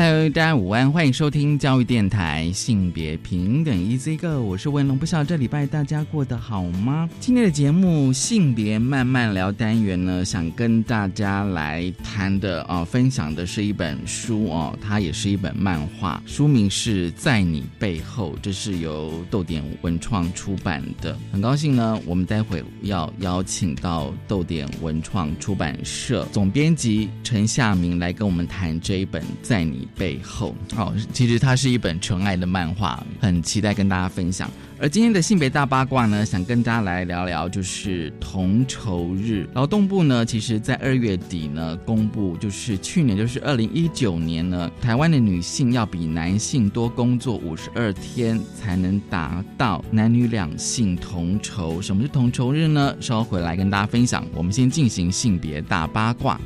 Hello，大家午安，欢迎收听教育电台性别平等 Easy Go，我是文龙，不晓得这礼拜大家过得好吗？今天的节目性别慢慢聊单元呢，想跟大家来谈的啊，分享的是一本书哦，它也是一本漫画，书名是在你背后，这是由豆点文创出版的。很高兴呢，我们待会要邀请到豆点文创出版社总编辑陈夏明来跟我们谈这一本在你。背后，哦，其实它是一本纯爱的漫画，很期待跟大家分享。而今天的性别大八卦呢，想跟大家来聊聊，就是同酬日。劳动部呢，其实在二月底呢，公布就是去年，就是二零一九年呢，台湾的女性要比男性多工作五十二天，才能达到男女两性同酬。什么是同酬日呢？稍后回来跟大家分享。我们先进行性别大八卦。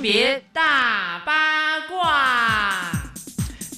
别大八卦，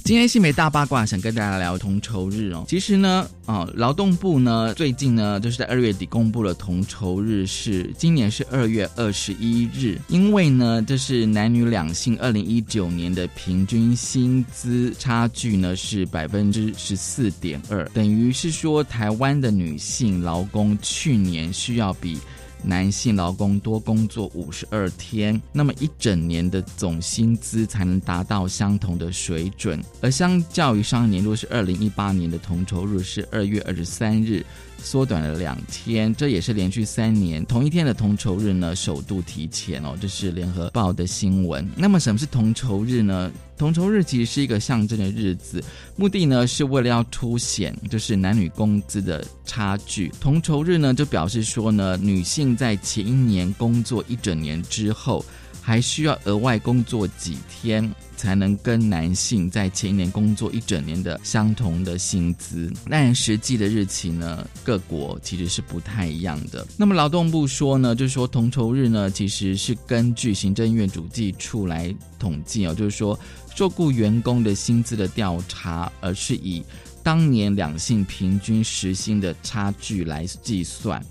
今天新美大八卦想跟大家聊同酬日哦。其实呢，啊，劳动部呢最近呢就是在二月底公布了同酬日是今年是二月二十一日，因为呢这是男女两性二零一九年的平均薪资差距呢是百分之十四点二，等于是说台湾的女性劳工去年需要比。男性劳工多工作五十二天，那么一整年的总薪资才能达到相同的水准。而相较于上一年，如果是二零一八年的同酬日是二月二十三日。缩短了两天，这也是连续三年同一天的同酬日呢，首度提前哦。这是联合报的新闻。那么什么是同酬日呢？同酬日其实是一个象征的日子，目的呢是为了要凸显就是男女工资的差距。同酬日呢就表示说呢，女性在前一年工作一整年之后。还需要额外工作几天，才能跟男性在前一年工作一整年的相同的薪资。但实际的日期呢，各国其实是不太一样的。那么劳动部说呢，就是说同酬日呢，其实是根据行政院主计处来统计哦，就是说受雇员工的薪资的调查，而是以当年两性平均时薪的差距来计算。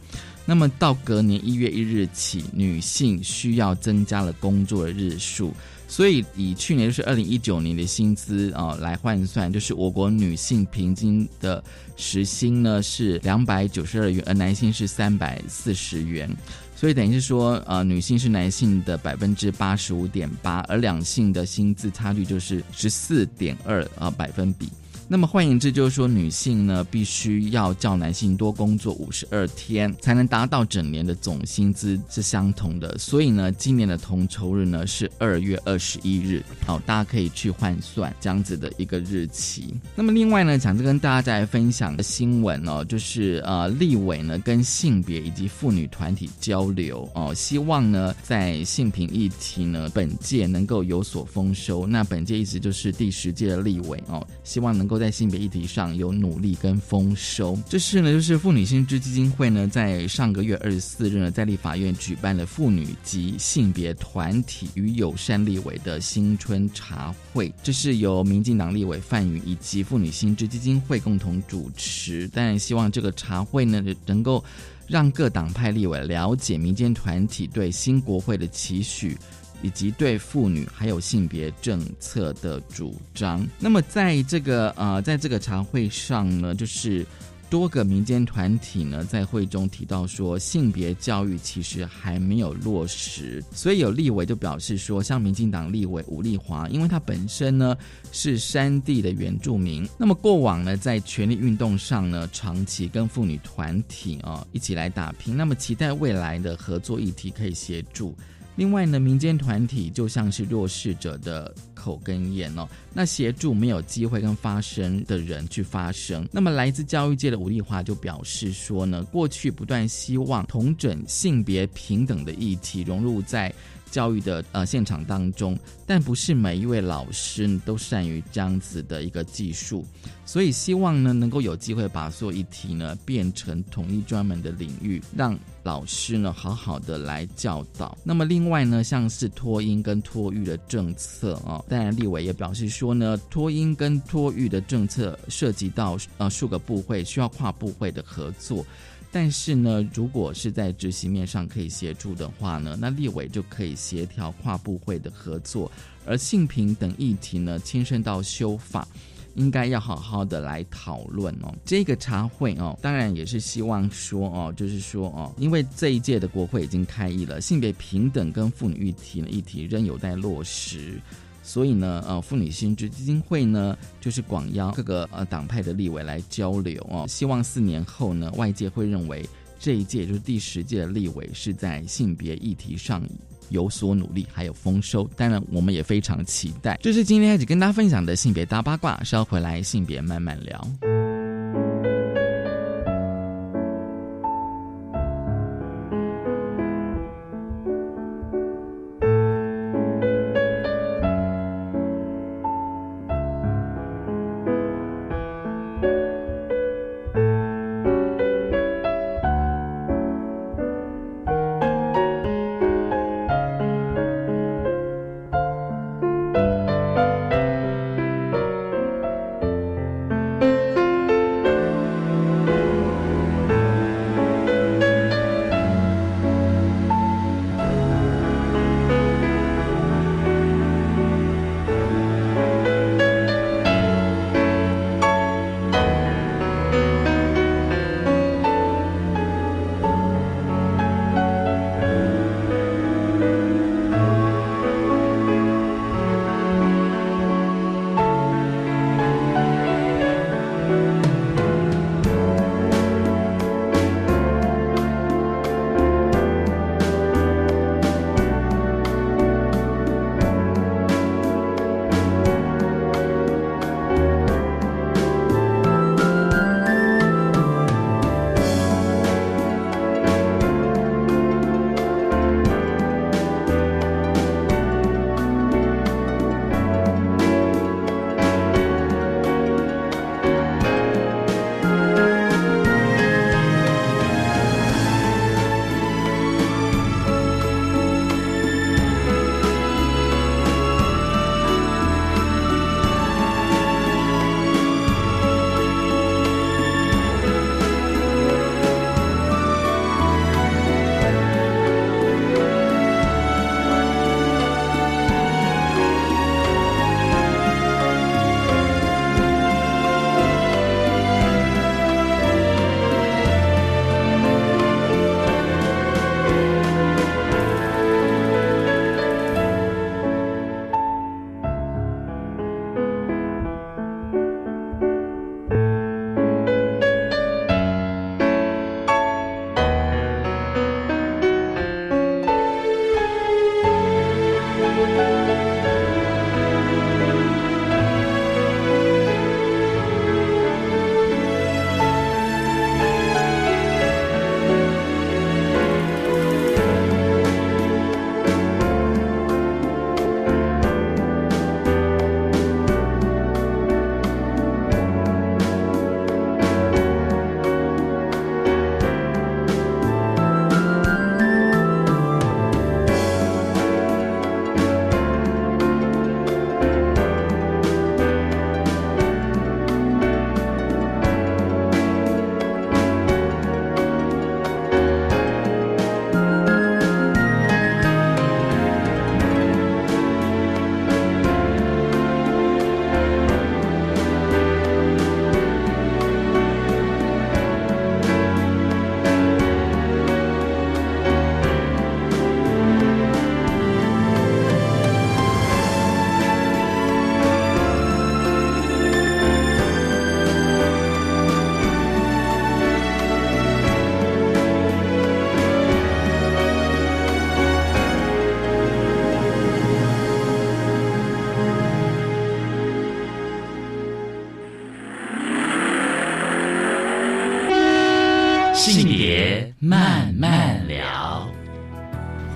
那么到隔年一月一日起，女性需要增加了工作的日数，所以以去年就是二零一九年的薪资啊来换算，就是我国女性平均的时薪呢是两百九十二元，而男性是三百四十元，所以等于是说，呃，女性是男性的百分之八十五点八，而两性的薪资差距就是十四点二啊百分比。那么换言之，就是说女性呢，必须要较男性多工作五十二天，才能达到整年的总薪资是相同的。所以呢，今年的同酬日呢是二月二十一日，好，大家可以去换算这样子的一个日期。那么另外呢，想着跟大家再分享的新闻哦，就是呃，立委呢跟性别以及妇女团体交流哦，希望呢在性平议题呢本届能够有所丰收。那本届一直就是第十届的立委哦，希望能够。在性别议题上有努力跟丰收，这是呢，就是妇女新知基金会呢，在上个月二十四日呢，在立法院举办了妇女及性别团体与友善立委的新春茶会，这是由民进党立委范云以及妇女新知基金会共同主持，但希望这个茶会呢，能够让各党派立委了解民间团体对新国会的期许。以及对妇女还有性别政策的主张。那么，在这个呃，在这个茶会上呢，就是多个民间团体呢，在会中提到说，性别教育其实还没有落实。所以有立委就表示说，像民进党立委吴立华，因为他本身呢是山地的原住民，那么过往呢在权力运动上呢，长期跟妇女团体啊一起来打拼，那么期待未来的合作议题可以协助。另外呢，民间团体就像是弱势者的口跟眼哦，那协助没有机会跟发声的人去发声。那么来自教育界的吴丽华就表示说呢，过去不断希望同准性别平等的议题融入在教育的呃现场当中，但不是每一位老师都善于这样子的一个技术，所以希望呢能够有机会把所有议题呢变成统一专门的领域，让老师呢好好的来教导。那么另外呢，像是托婴跟托育的政策啊，当然立委也表示说呢，托婴跟托育的政策涉及到呃数个部会，需要跨部会的合作。但是呢，如果是在执行面上可以协助的话呢，那立委就可以协调跨部会的合作，而性平等议题呢，牵涉到修法，应该要好好的来讨论哦。这个茶会哦，当然也是希望说哦，就是说哦，因为这一届的国会已经开议了，性别平等跟妇女议题呢议题仍有待落实。所以呢，呃，妇女新知基金会呢，就是广邀各个呃党派的立委来交流哦，希望四年后呢，外界会认为这一届就是第十届的立委是在性别议题上有所努力，还有丰收。当然，我们也非常期待。这是今天开始跟大家分享的性别大八卦，稍回来性别慢慢聊。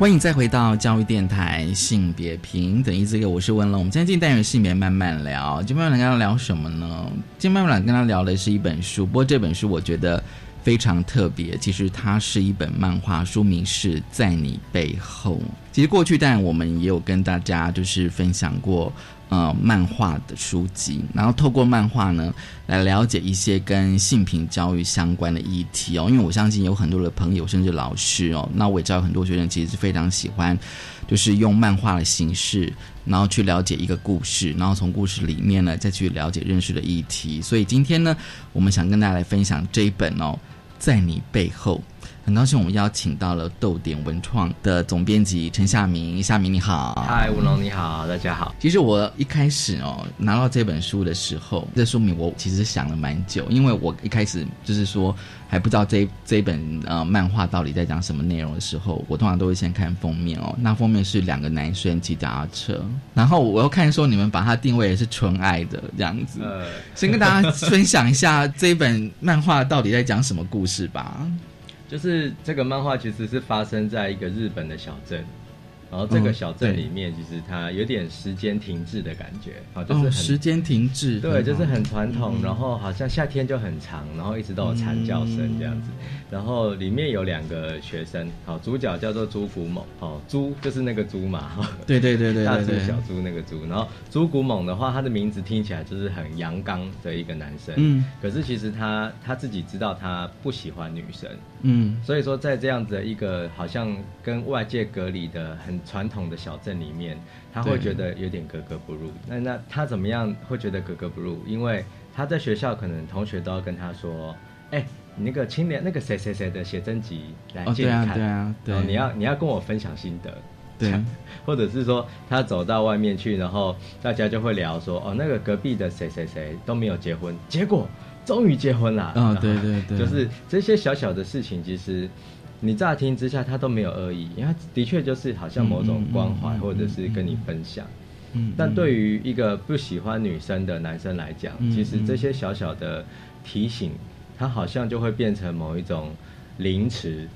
欢迎再回到教育电台性别平等一这个，我是文龙。我们今天进单元性别慢慢聊，今天慢慢跟他聊什么呢？今天慢慢跟他聊的是一本书，不过这本书我觉得非常特别。其实它是一本漫画，书名是在你背后。其实过去，但我们也有跟大家就是分享过。呃，漫画的书籍，然后透过漫画呢，来了解一些跟性平教育相关的议题哦。因为我相信有很多的朋友，甚至老师哦，那我也知道很多学生其实是非常喜欢，就是用漫画的形式，然后去了解一个故事，然后从故事里面呢，再去了解认识的议题。所以今天呢，我们想跟大家来分享这一本哦，在你背后。很高兴我们邀请到了豆点文创的总编辑陈夏明，夏明你好，嗨，吴龙你好，大家好。其实我一开始哦拿到这本书的时候，这说明我其实想了蛮久，因为我一开始就是说还不知道这这本呃漫画到底在讲什么内容的时候，我通常都会先看封面哦。那封面是两个男生骑脚踏车，然后我又看说你们把它定位是纯爱的这样子，先跟大家分享一下这本漫画到底在讲什么故事吧。就是这个漫画其实是发生在一个日本的小镇。然后这个小镇里面，其实它有点时间停滞的感觉，啊，就是时间停滞，对，就是很传统。然后好像夏天就很长，然后一直都有蝉叫声这样子。然后里面有两个学生，好，主角叫做朱古猛，哦，朱就是那个猪嘛，对对对对，大猪小猪那个猪。然后朱古猛的话，他的名字听起来就是很阳刚的一个男生，嗯，可是其实他他自己知道他不喜欢女生，嗯，所以说在这样子的一个好像跟外界隔离的很。传统的小镇里面，他会觉得有点格格不入。那那他怎么样会觉得格格不入？因为他在学校可能同学都要跟他说：“哎，你那个青年那个谁谁谁的写真集来借看，对啊，对啊，你要你要跟我分享心得，对，或者是说他走到外面去，然后大家就会聊说：哦，那个隔壁的谁谁谁都没有结婚，结果终于结婚了。啊，对对对，就是这些小小的事情，其实。你乍听之下，他都没有恶意，因为的确就是好像某种关怀，或者是跟你分享。嗯，但对于一个不喜欢女生的男生来讲，其实这些小小的提醒，他好像就会变成某一种凌迟。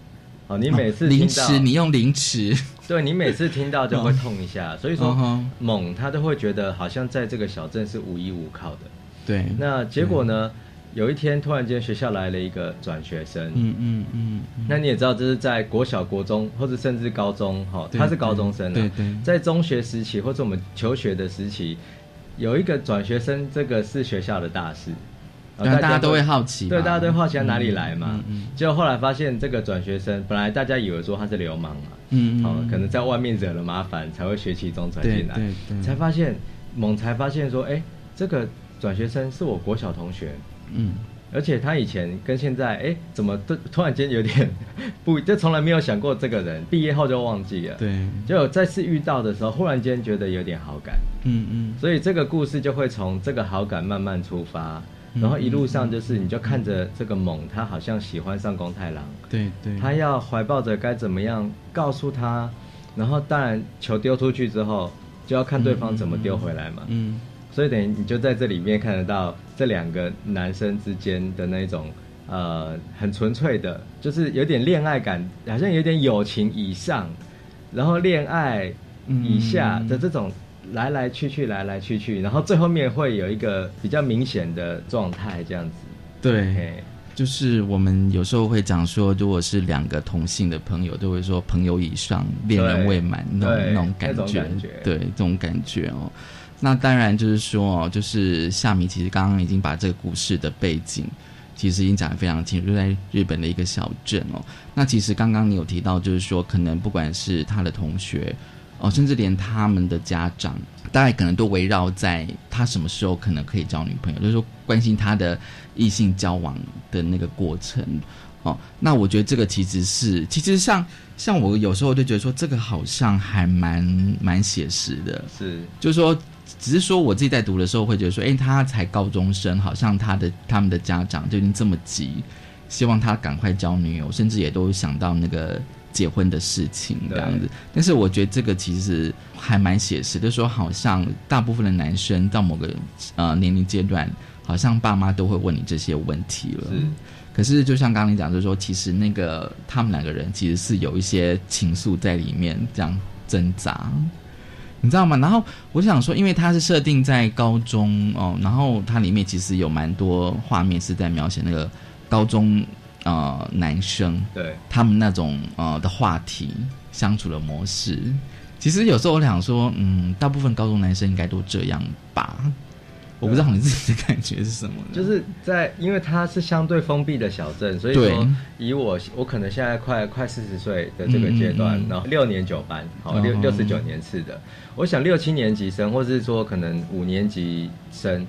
哦，你每次凌迟，你用凌迟，对你每次听到就会痛一下。所以说，猛他都会觉得好像在这个小镇是无依无靠的。对，那结果呢？有一天，突然间学校来了一个转学生。嗯嗯嗯。那你也知道，这是在国小、国中或者甚至高中，哈，他是高中生。对对。在中学时期或者我们求学的时期，有一个转学生，这个是学校的大事。对，大家都会好奇。对，大家都好奇他哪里来嘛。嗯。结果后来发现，这个转学生本来大家以为说他是流氓嘛。嗯嗯。好，可能在外面惹了麻烦，才会学期中转进来。对对。才发现，猛才发现说，哎，这个转学生是我国小同学。嗯，而且他以前跟现在，哎，怎么突突然间有点 不，就从来没有想过这个人，毕业后就忘记了。对，就再次遇到的时候，忽然间觉得有点好感。嗯嗯，所以这个故事就会从这个好感慢慢出发，然后一路上就是你就看着这个猛，他好像喜欢上宫太郎。对对，他要怀抱着该怎么样告诉他，然后当然球丢出去之后，就要看对方怎么丢回来嘛。嗯。所以等于你就在这里面看得到这两个男生之间的那种呃很纯粹的，就是有点恋爱感，好像有点友情以上，然后恋爱以下的这种来来去去来来去去，然后最后面会有一个比较明显的状态这样子。对，就是我们有时候会讲说，如果是两个同性的朋友，都会说朋友以上，恋人未满那种那种感觉，对这种感觉哦。那当然就是说，就是夏米其实刚刚已经把这个故事的背景，其实已经讲得非常清楚，就在日本的一个小镇哦。那其实刚刚你有提到，就是说可能不管是他的同学哦，甚至连他们的家长，大概可能都围绕在他什么时候可能可以交女朋友，就是说关心他的异性交往的那个过程哦。那我觉得这个其实是，其实像像我有时候就觉得说，这个好像还蛮蛮写实的，是，就是说。只是说，我自己在读的时候会觉得说，哎，他才高中生，好像他的他们的家长就已经这么急，希望他赶快交女友，甚至也都想到那个结婚的事情这样子。但是我觉得这个其实还蛮写实，就说好像大部分的男生到某个呃年龄阶段，好像爸妈都会问你这些问题了。是，可是就像刚刚你讲，就是说，其实那个他们两个人其实是有一些情愫在里面，这样挣扎，你知道吗？然后我想说，因为它是设定在高中哦，然后它里面其实有蛮多画面是在描写那个高中呃男生对他们那种呃的话题相处的模式。其实有时候我想说，嗯，大部分高中男生应该都这样吧。我不知道你自己的感觉是什么，就是在因为它是相对封闭的小镇，所以说以我我可能现在快快四十岁的这个阶段，然后六年九班，好六六十九年次的，我想六七年级生，或是说可能五年级生，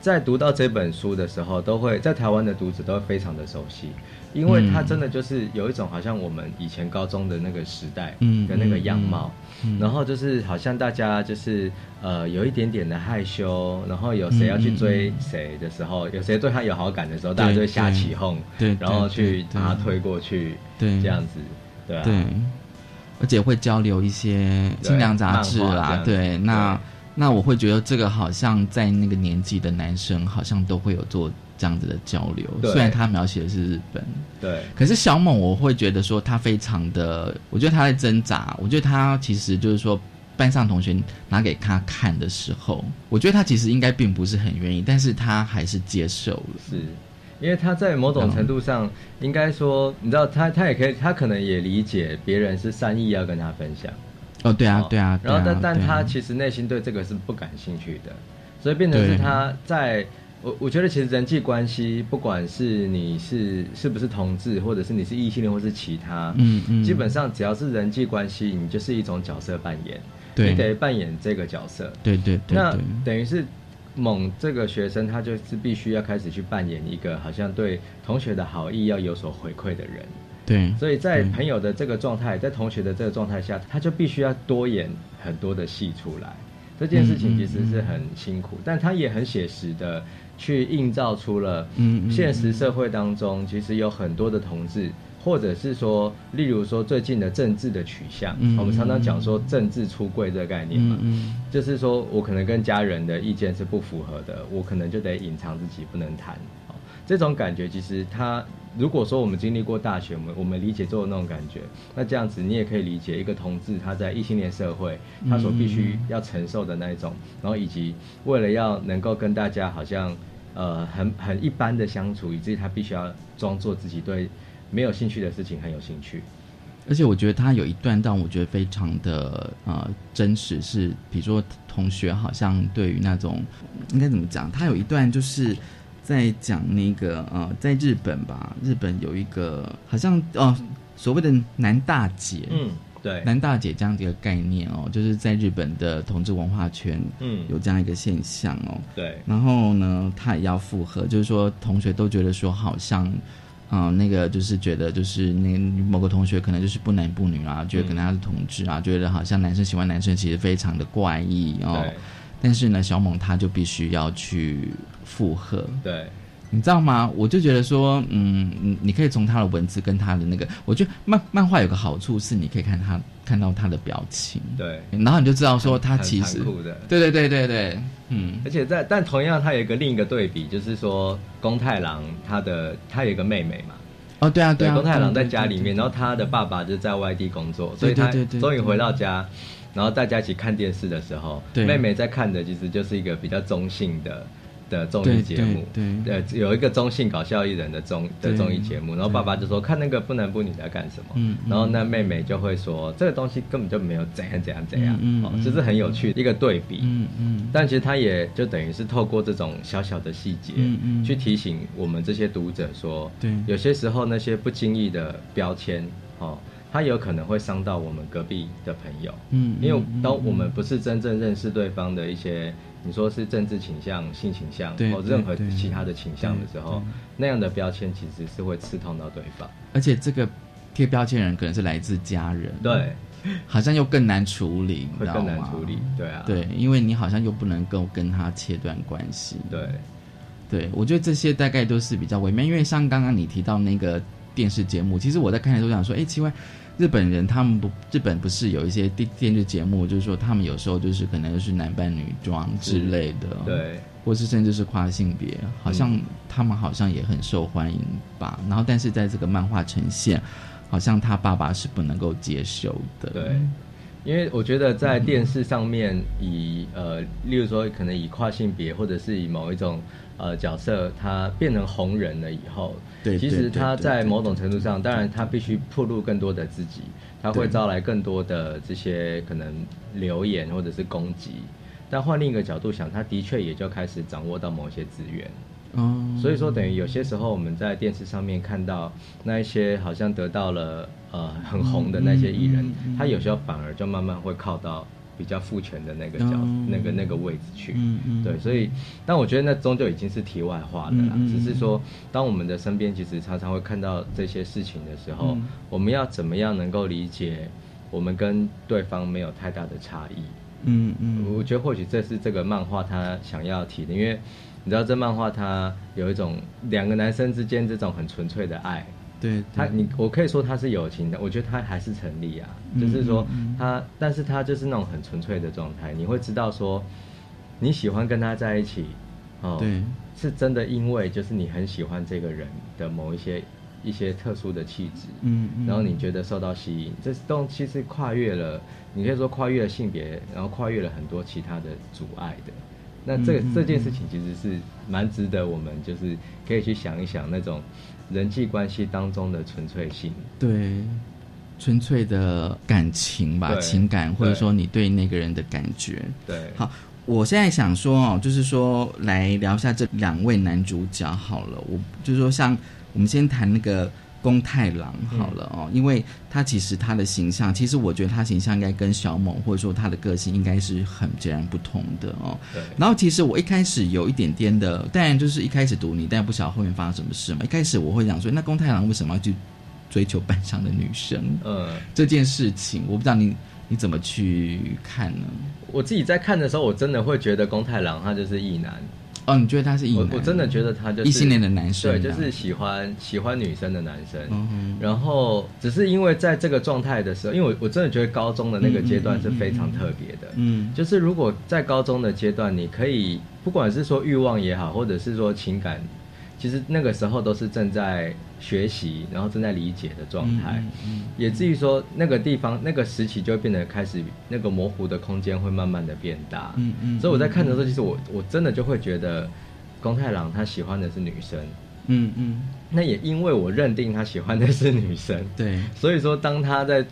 在读到这本书的时候，都会在台湾的读者都会非常的熟悉。因为它真的就是有一种好像我们以前高中的那个时代的那个样貌，然后就是好像大家就是呃有一点点的害羞，然后有谁要去追谁的时候，有谁对他有好感的时候，大家就会瞎起哄，对，然后去把他推过去，对，这样子，对啊，对，而且会交流一些清凉杂志啦，对，那那我会觉得这个好像在那个年纪的男生好像都会有做。这样子的交流，虽然他描写的是日本，对，可是小猛我会觉得说他非常的，我觉得他在挣扎。我觉得他其实就是说，班上同学拿给他看的时候，我觉得他其实应该并不是很愿意，但是他还是接受了。是，因为他在某种程度上，应该说，你知道，他他也可以，他可能也理解别人是善意要跟他分享。哦，对啊，对啊。然后，但但他其实内心对这个是不感兴趣的，所以变成是他在。我我觉得其实人际关系，不管是你是是不是同志，或者是你是异性恋，或是其他，嗯嗯，基本上只要是人际关系，你就是一种角色扮演，你得扮演这个角色，对对对。那等于是猛这个学生，他就是必须要开始去扮演一个好像对同学的好意要有所回馈的人，对。所以在朋友的这个状态，在同学的这个状态下，他就必须要多演很多的戏出来。这件事情其实是很辛苦，但他也很写实的。去映照出了现实社会当中，其实有很多的同志，或者是说，例如说最近的政治的取向，我们常常讲说政治出柜这个概念嘛，就是说我可能跟家人的意见是不符合的，我可能就得隐藏自己，不能谈。这种感觉其实他。如果说我们经历过大学，我们我们理解做的那种感觉，那这样子你也可以理解一个同志他在异性恋社会他所必须要承受的那一种，然后以及为了要能够跟大家好像呃很很一般的相处，以至于他必须要装作自己对没有兴趣的事情很有兴趣。而且我觉得他有一段让我觉得非常的呃真实，是比如说同学好像对于那种应该怎么讲，他有一段就是。在讲那个呃，在日本吧，日本有一个好像哦，所谓的男大姐，嗯，对，男大姐这样一个概念哦，就是在日本的同志文化圈，嗯，有这样一个现象哦，对。然后呢，他也要附和，就是说同学都觉得说，好像啊，那个就是觉得就是那某个同学可能就是不男不女啊，觉得可能他是同志啊，觉得好像男生喜欢男生其实非常的怪异哦。但是呢，小猛他就必须要去附和，对，你知道吗？我就觉得说，嗯，你你可以从他的文字跟他的那个，我觉得漫漫画有个好处是，你可以看他看到他的表情，对，然后你就知道说他其实，对对对对对，嗯，而且在但同样他有一个另一个对比，就是说宫太郎他的他有一个妹妹嘛，哦对啊对啊，宫太郎在家里面，然后他的爸爸就在外地工作，所以他终于回到家。然后大家一起看电视的时候，妹妹在看的其实就是一个比较中性的的综艺节目，对，呃，有一个中性搞笑艺人的综的综艺节目。然后爸爸就说看那个不男不女在干什么，嗯，然后那妹妹就会说这个东西根本就没有怎样怎样怎样，嗯，哦，就是很有趣的一个对比，嗯嗯。但其实他也就等于是透过这种小小的细节，嗯嗯，去提醒我们这些读者说，对，有些时候那些不经意的标签，哦。他有可能会伤到我们隔壁的朋友，嗯，因为当我们不是真正认识对方的一些，你说是政治倾向、性倾向或任何其他的倾向的时候，那样的标签其实是会刺痛到对方。而且这个贴标签人可能是来自家人，对，好像又更难处理，会更难处理，对啊，对，因为你好像又不能够跟他切断关系，对，对，我觉得这些大概都是比较微妙，因为像刚刚你提到那个电视节目，其实我在看的时候想说，哎，奇怪。日本人他们不，日本不是有一些电电视节目，就是说他们有时候就是可能就是男扮女装之类的。对或是甚至是跨性别，好像他们好像也很受欢迎吧。然后，但是在这个漫画呈现，好像他爸爸是不能够接受的。对，因为我觉得在电视上面，以呃，例如说可能以跨性别，或者是以某一种呃角色，他变成红人了以后，对，其实他在某种程度上，当然他必须暴露更多的自己，他会招来更多的这些可能留言或者是攻击。但换另一个角度想，他的确也就开始掌握到某些资源，哦，所以说等于有些时候我们在电视上面看到那一些好像得到了呃很红的那些艺人，他有时候反而就慢慢会靠到比较父权的那个角那个那个位置去，嗯嗯，对，所以但我觉得那终究已经是题外话了啦，只是说当我们的身边其实常常会看到这些事情的时候，我们要怎么样能够理解我们跟对方没有太大的差异。嗯嗯，我觉得或许这是这个漫画他想要提的，因为你知道这漫画它有一种两个男生之间这种很纯粹的爱，对他你我可以说他是友情的，我觉得他还是成立啊，就是说他，但是他就是那种很纯粹的状态，你会知道说你喜欢跟他在一起，哦，对，是真的因为就是你很喜欢这个人的某一些。一些特殊的气质，嗯，然后你觉得受到吸引，这东西是跨越了，你可以说跨越了性别，然后跨越了很多其他的阻碍的。那这这件事情其实是蛮值得我们就是可以去想一想那种人际关系当中的纯粹性，对，纯粹的感情吧，情感或者说你对那个人的感觉。对，好，我现在想说哦，就是说来聊一下这两位男主角好了，我就是说像。我们先谈那个宫太郎好了哦，因为他其实他的形象，其实我觉得他形象应该跟小猛或者说他的个性应该是很截然不同的哦。对。然后其实我一开始有一点点的，当然就是一开始读你，但不晓得后面发生什么事嘛。一开始我会想说，那宫太郎为什么要去追求班上的女生？嗯，这件事情我不知道你你怎么去看呢？我自己在看的时候，我真的会觉得宫太郎他就是异男。哦，你觉得他是异男？我真的觉得他就是异性恋的男生，对，就是喜欢喜欢女生的男生。嗯然后只是因为在这个状态的时候，因为我我真的觉得高中的那个阶段是非常特别的。嗯。就是如果在高中的阶段，你可以不管是说欲望也好，或者是说情感。其实那个时候都是正在学习，然后正在理解的状态，嗯也至于说那个地方那个时期就会变得开始那个模糊的空间会慢慢的变大。嗯嗯。所以我在看的时候，其实我我真的就会觉得，宫太郎他喜欢的是女生。嗯嗯。那也因为我认定他喜欢的是女生，对。所以说当他在。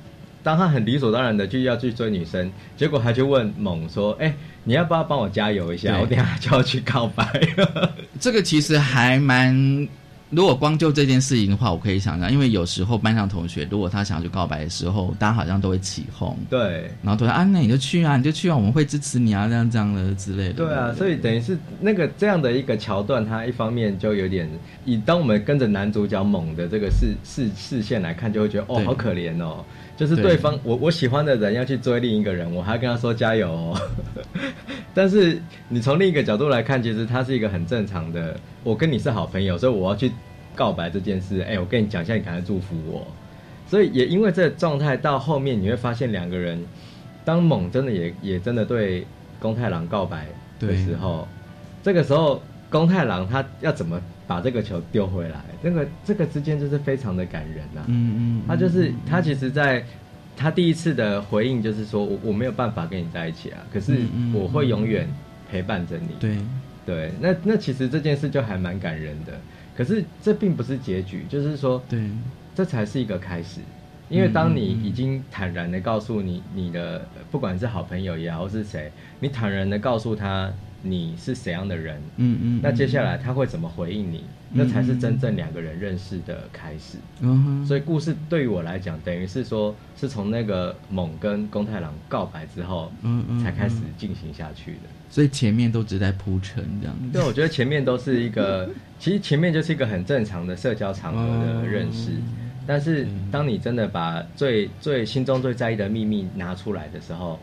当他很理所当然的就要去追女生，结果他就问猛说：“哎，你要不要帮我加油一下？我等下就要去告白了。”这个其实还蛮。如果光就这件事情的话，我可以想象，因为有时候班上同学，如果他想要去告白的时候，大家好像都会起哄，对，然后都说啊，那你就去啊，你就去啊，我们会支持你啊，这样这样的之类的。对啊，所以等于是那个这样的一个桥段，他一方面就有点以当我们跟着男主角猛的这个视视视线来看，就会觉得哦，好可怜哦。就是对方，我我喜欢的人要去追另一个人，我还跟他说加油。哦。但是你从另一个角度来看，其实他是一个很正常的。我跟你是好朋友，所以我要去告白这件事。哎，我跟你讲一下，你赶快祝福我。所以也因为这个状态，到后面你会发现，两个人当猛真的也也真的对宫太郎告白的时候，这个时候宫太郎他要怎么？把这个球丢回来，这个这个之间就是非常的感人呐。嗯嗯，他就是他其实，在他第一次的回应就是说，我我没有办法跟你在一起啊，可是我会永远陪伴着你。对对，那那其实这件事就还蛮感人的。可是这并不是结局，就是说，对，这才是一个开始。因为当你已经坦然的告诉你你的不管是好朋友也好是谁，你坦然的告诉他。你是怎样的人？嗯嗯，那接下来他会怎么回应你？那才是真正两个人认识的开始。嗯，所以故事对于我来讲，等于是说，是从那个猛跟宫太郎告白之后，嗯嗯，才开始进行下去的。所以前面都只在铺陈这样。对，我觉得前面都是一个，其实前面就是一个很正常的社交场合的认识。但是当你真的把最最心中最在意的秘密拿出来的时候。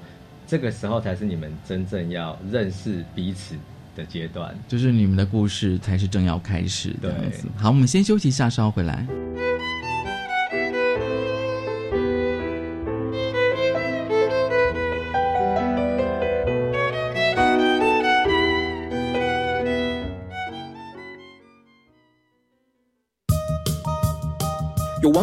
这个时候才是你们真正要认识彼此的阶段，就是你们的故事才是正要开始的样子。好，我们先休息一下，稍后回来。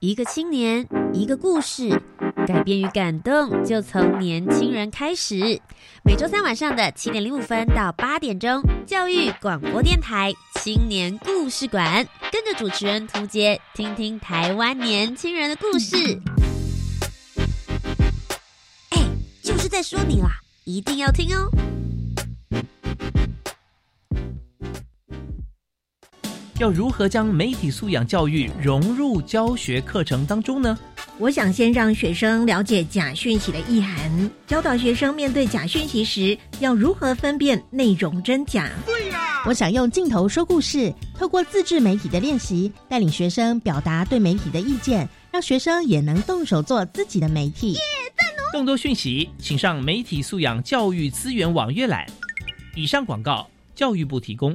一个青年，一个故事，改变与感动就从年轻人开始。每周三晚上的七点零五分到八点钟，教育广播电台青年故事馆，跟着主持人涂杰，听听台湾年轻人的故事。哎，就是在说你啦，一定要听哦。要如何将媒体素养教育融入教学课程当中呢？我想先让学生了解假讯息的意涵，教导学生面对假讯息时要如何分辨内容真假。对呀！我想用镜头说故事，透过自制媒体的练习，带领学生表达对媒体的意见，让学生也能动手做自己的媒体耶。更多讯息，请上媒体素养教育资源网阅览。以上广告，教育部提供。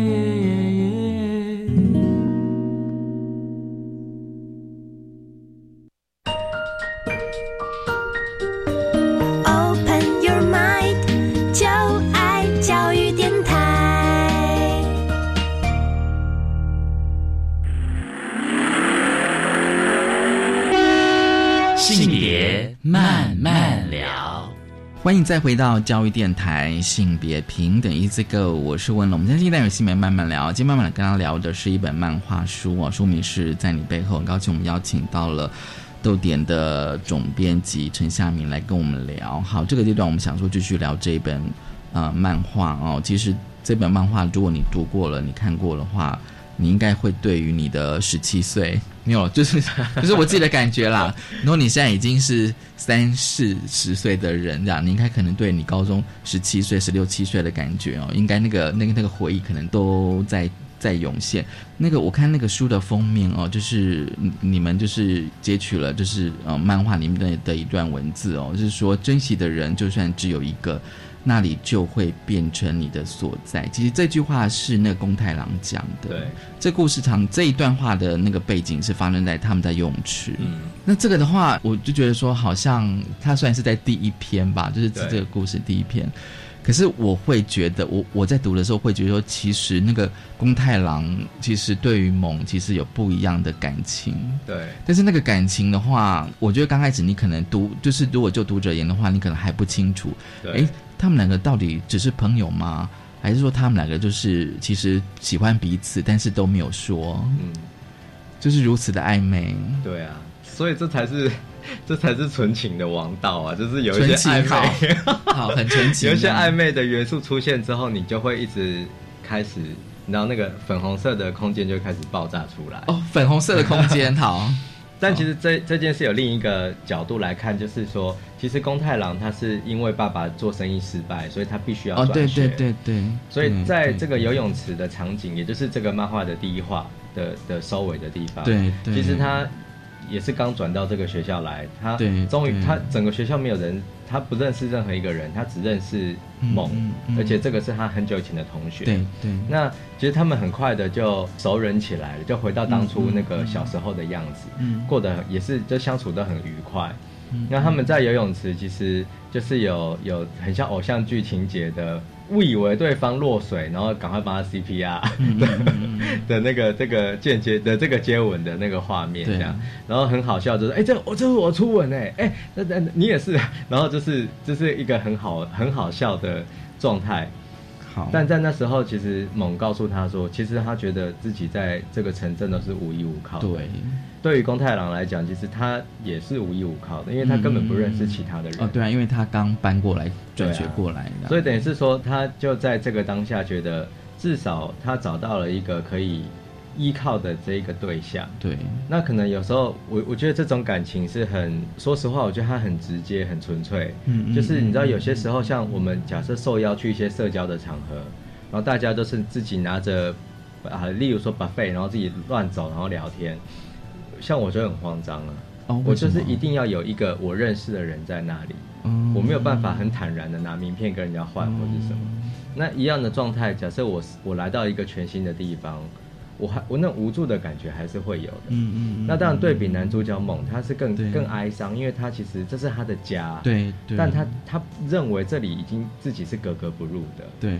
欢迎再回到教育电台，性别平等，Easy Go，我是温龙。我们今天单元性别慢慢聊，今天慢慢跟他聊的是一本漫画书哦，书名是在你背后。很高兴我们邀请到了豆点的总编辑陈夏明来跟我们聊。好，这个阶段我们想说继续聊这一本呃漫画哦。其实这本漫画如果你读过了，你看过的话。你应该会对于你的十七岁没有，就是 就是我自己的感觉啦。如果你现在已经是三四十岁的人，这样你应该可能对你高中十七岁、十六七岁的感觉哦，应该那个那个那个回忆可能都在在涌现。那个我看那个书的封面哦，就是你们就是截取了就是呃漫画里面的的一段文字哦，就是说珍惜的人就算只有一个。那里就会变成你的所在。其实这句话是那个公太郎讲的。对，这故事长这一段话的那个背景是发生在他们在游泳池。嗯，那这个的话，我就觉得说，好像他虽然是在第一篇吧，就是这个故事第一篇，可是我会觉得，我我在读的时候会觉得说，其实那个公太郎其实对于猛其实有不一样的感情。对，但是那个感情的话，我觉得刚开始你可能读，就是如果就读者言的话，你可能还不清楚。对。他们两个到底只是朋友吗？还是说他们两个就是其实喜欢彼此，但是都没有说？嗯，就是如此的暧昧。对啊，所以这才是 这才是纯情的王道啊！就是有一些暧昧，好，很纯情。有一些暧昧的元素出现之后，你就会一直开始，然后那个粉红色的空间就开始爆炸出来。哦，粉红色的空间，好。但其实这这件事有另一个角度来看，就是说，其实宫太郎他是因为爸爸做生意失败，所以他必须要转学。对对对对。所以在这个游泳池的场景，也就是这个漫画的第一话的的收尾的地方，对对。其实他也是刚转到这个学校来，他终于他整个学校没有人。他不认识任何一个人，他只认识梦，而且这个是他很久以前的同学。对对。那其实他们很快的就熟人起来了，就回到当初那个小时候的样子，过得也是就相处的很愉快。那他们在游泳池，其实就是有有很像偶像剧情节的。误以为对方落水，然后赶快帮他 CPR 的那个这个间接的这个接吻的那个画面，这样，然后很好笑，就是哎，这我这是我初吻哎，哎，那那你也是，然后就是这是一个很好很好笑的状态。好，但在那时候，其实猛告诉他说，其实他觉得自己在这个城镇都是无依无靠。对，对于公太郎来讲，其实他也是无依无靠的，因为他根本不认识其他的人。哦，对啊，因为他刚搬过来，转学过来，所以等于是说，他就在这个当下觉得，至少他找到了一个可以。依靠的这一个对象，对，那可能有时候我我觉得这种感情是很，说实话，我觉得他很直接、很纯粹。嗯，就是你知道，有些时候像我们假设受邀去一些社交的场合，然后大家都是自己拿着啊，例如说把费，然后自己乱走，然后聊天，像我就很慌张了。哦，我就是一定要有一个我认识的人在那里，我没有办法很坦然的拿名片跟人家换或者什么。那一样的状态，假设我我来到一个全新的地方。我还我那无助的感觉还是会有的，嗯嗯那当然对比男主角猛，他是更更哀伤，因为他其实这是他的家，对，但他他认为这里已经自己是格格不入的，对，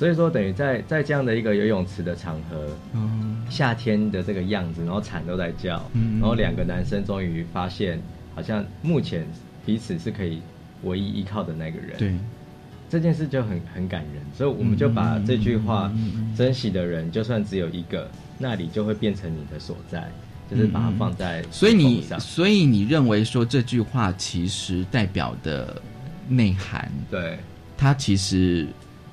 所以说等于在在这样的一个游泳池的场合，嗯，夏天的这个样子，然后蝉都在叫，嗯，然后两个男生终于发现，好像目前彼此是可以唯一依靠的那个人，对。这件事就很很感人，所以我们就把这句话“珍惜的人就算只有一个，那里就会变成你的所在”，就是把它放在。所以你，所以你认为说这句话其实代表的内涵，对它其实。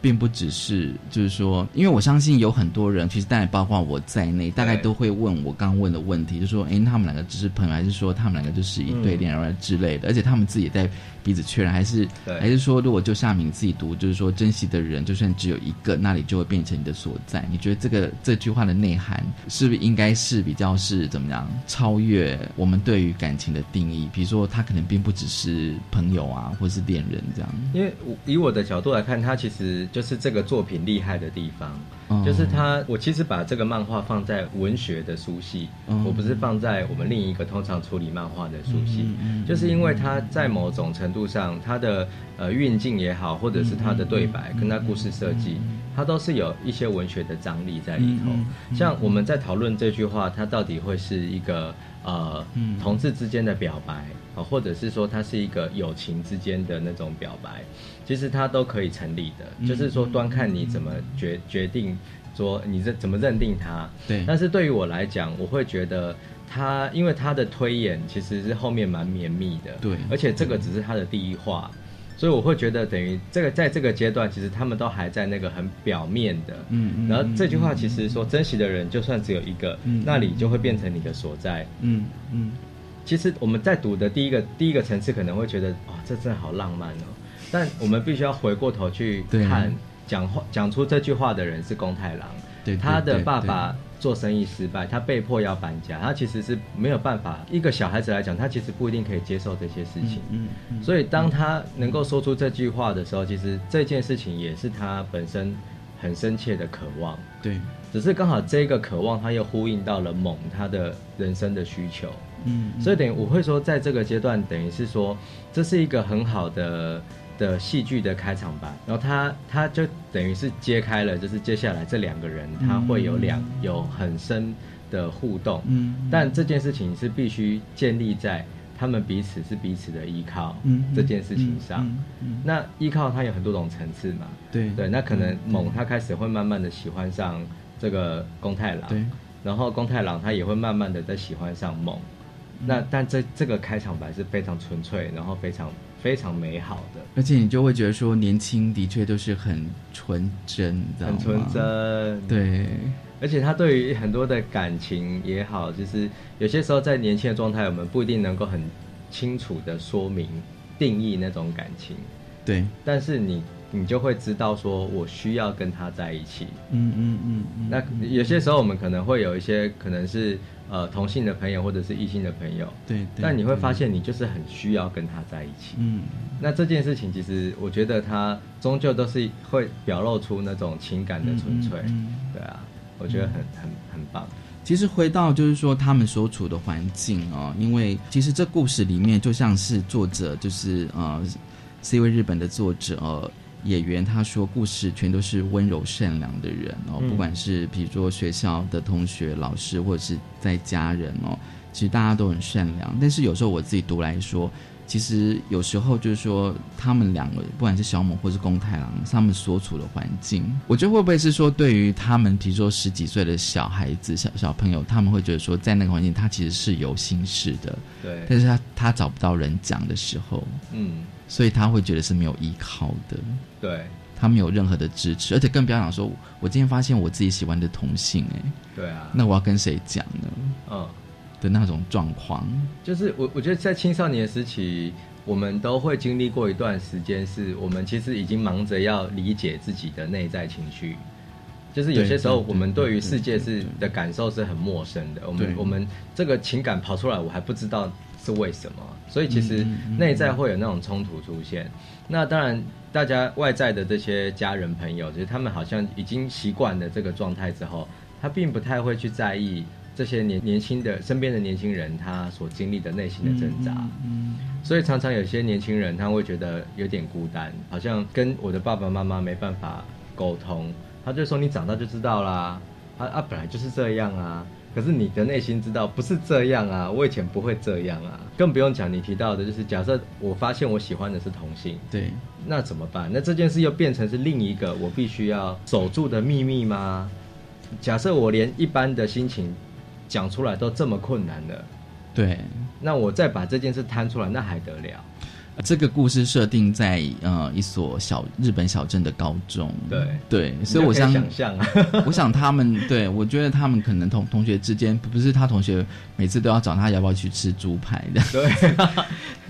并不只是，就是说，因为我相信有很多人，其实当然包括我在内，大概都会问我刚问的问题，就说，哎，他们两个只是朋友，还是说他们两个就是一对恋人之类的？而且他们自己也在彼此确认，还是还是说，如果就夏明自己读，就是说，珍惜的人就算只有一个，那里就会变成你的所在。你觉得这个这句话的内涵是不是应该是比较是怎么样超越我们对于感情的定义？比如说，他可能并不只是朋友啊，或是恋人这样。因为以我的角度来看，他其实。就是这个作品厉害的地方，就是他，我其实把这个漫画放在文学的书系，我不是放在我们另一个通常处理漫画的书系，就是因为他在某种程度上，他的呃运镜也好，或者是他的对白跟他故事设计，它都是有一些文学的张力在里头。像我们在讨论这句话，它到底会是一个呃同志之间的表白啊，或者是说它是一个友情之间的那种表白。其实它都可以成立的，就是说端看你怎么决决定，说你这怎么认定它。对。但是对于我来讲，我会觉得它，因为它的推演其实是后面蛮绵密的。对。而且这个只是它的第一话，所以我会觉得等于这个在这个阶段，其实他们都还在那个很表面的。嗯嗯。然后这句话其实说珍惜的人就算只有一个，那里就会变成你的所在。嗯嗯。其实我们在读的第一个第一个层次可能会觉得，哇，这真的好浪漫哦。但我们必须要回过头去看，讲话讲出这句话的人是宫太郎。对，他的爸爸做生意失败，他被迫要搬家，他其实是没有办法。一个小孩子来讲，他其实不一定可以接受这些事情。嗯嗯。所以当他能够说出这句话的时候，其实这件事情也是他本身很深切的渴望。对。只是刚好这个渴望，他又呼应到了猛他的人生的需求。嗯。所以等于我会说，在这个阶段，等于是说，这是一个很好的。的戏剧的开场白，然后他他就等于是揭开了，就是接下来这两个人他会有两有很深的互动，嗯，但这件事情是必须建立在他们彼此是彼此的依靠，嗯，这件事情上，嗯。那依靠它有很多种层次嘛，对。对，那可能猛他开始会慢慢的喜欢上这个宫太郎，对，然后宫太郎他也会慢慢的在喜欢上猛，那但这这个开场白是非常纯粹，然后非常。非常美好的，而且你就会觉得说，年轻的确都是很纯真，的很纯真，对。而且他对于很多的感情也好，就是有些时候在年轻的状态，我们不一定能够很清楚的说明定义那种感情，对。但是你你就会知道说，我需要跟他在一起，嗯嗯嗯。那有些时候我们可能会有一些可能是。呃，同性的朋友或者是异性的朋友，对，但你会发现你就是很需要跟他在一起。嗯，那这件事情其实我觉得他终究都是会表露出那种情感的纯粹。嗯，对啊，我觉得很很很棒。其实回到就是说他们所处的环境哦，因为其实这故事里面就像是作者就是呃是一位日本的作者呃。演员他说，故事全都是温柔善良的人哦，不管是比如说学校的同学、老师，或者是在家人哦，其实大家都很善良。但是有时候我自己读来说，其实有时候就是说，他们两个不管是小猛或是公太郎，他们所处的环境，我觉得会不会是说，对于他们，比如说十几岁的小孩子、小小朋友，他们会觉得说，在那个环境，他其实是有心事的，对，但是他他找不到人讲的时候，嗯，所以他会觉得是没有依靠的，对，他没有任何的支持，而且更不要讲说，我今天发现我自己喜欢的同性，哎，对啊，那我要跟谁讲呢？嗯。的那种状况，就是我我觉得在青少年时期，我们都会经历过一段时间，是我们其实已经忙着要理解自己的内在情绪，就是有些时候我们对于世界是的感受是很陌生的，我们我们这个情感跑出来，我还不知道是为什么，所以其实内在会有那种冲突出现。那当然，大家外在的这些家人朋友，就是他们好像已经习惯了这个状态之后，他并不太会去在意。这些年年轻的身边的年轻人，他所经历的内心的挣扎，嗯，所以常常有些年轻人他会觉得有点孤单，好像跟我的爸爸妈妈没办法沟通。他就说：“你长大就知道啦，啊啊，本来就是这样啊。可是你的内心知道不是这样啊，我以前不会这样啊。更不用讲你提到的，就是假设我发现我喜欢的是同性，对，那怎么办？那这件事又变成是另一个我必须要守住的秘密吗？假设我连一般的心情。讲出来都这么困难了，对，那我再把这件事摊出来，那还得了？这个故事设定在呃一所小日本小镇的高中，对。对，所以我想想象，我想他们对我觉得他们可能同同学之间不是他同学每次都要找他要不要去吃猪排的，对。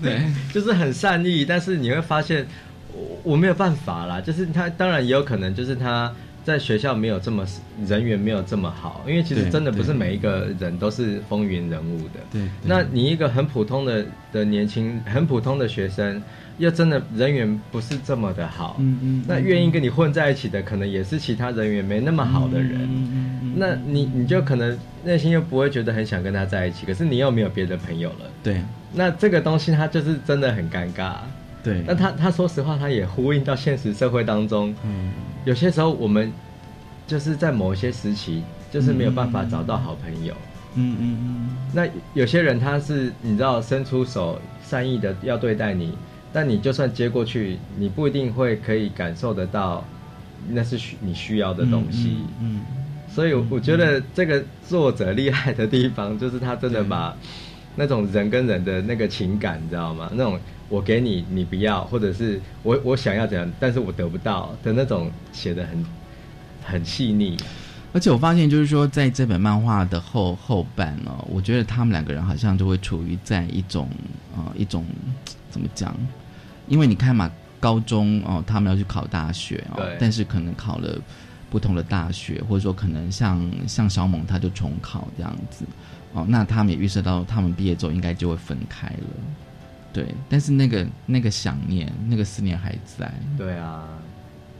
对，就是很善意，但是你会发现我我没有办法啦，就是他当然也有可能就是他。在学校没有这么人缘没有这么好，因为其实真的不是每一个人都是风云人物的。对，那你一个很普通的的年轻、很普通的学生，又真的人缘不是这么的好，嗯嗯，那愿意跟你混在一起的，可能也是其他人缘没那么好的人。嗯嗯，那你你就可能内心又不会觉得很想跟他在一起，可是你又没有别的朋友了。对，那这个东西它就是真的很尴尬。对，但他他说实话，他也呼应到现实社会当中。嗯，有些时候我们就是在某一些时期，就是没有办法找到好朋友。嗯嗯嗯。那有些人他是你知道伸出手善意的要对待你，但你就算接过去，你不一定会可以感受得到那是需你需要的东西。嗯。所以我觉得这个作者厉害的地方，就是他真的把那种人跟人的那个情感，你知道吗？那种。我给你，你不要，或者是我我想要怎样，但是我得不到的那种写的很很细腻，而且我发现就是说，在这本漫画的后后半呢，我觉得他们两个人好像就会处于在一种呃一种怎么讲？因为你看嘛，高中哦，他们要去考大学哦，但是可能考了不同的大学，或者说可能像像小猛他就重考这样子哦，那他们也预设到他们毕业之后应该就会分开了。对，但是那个那个想念，那个思念还在。对啊，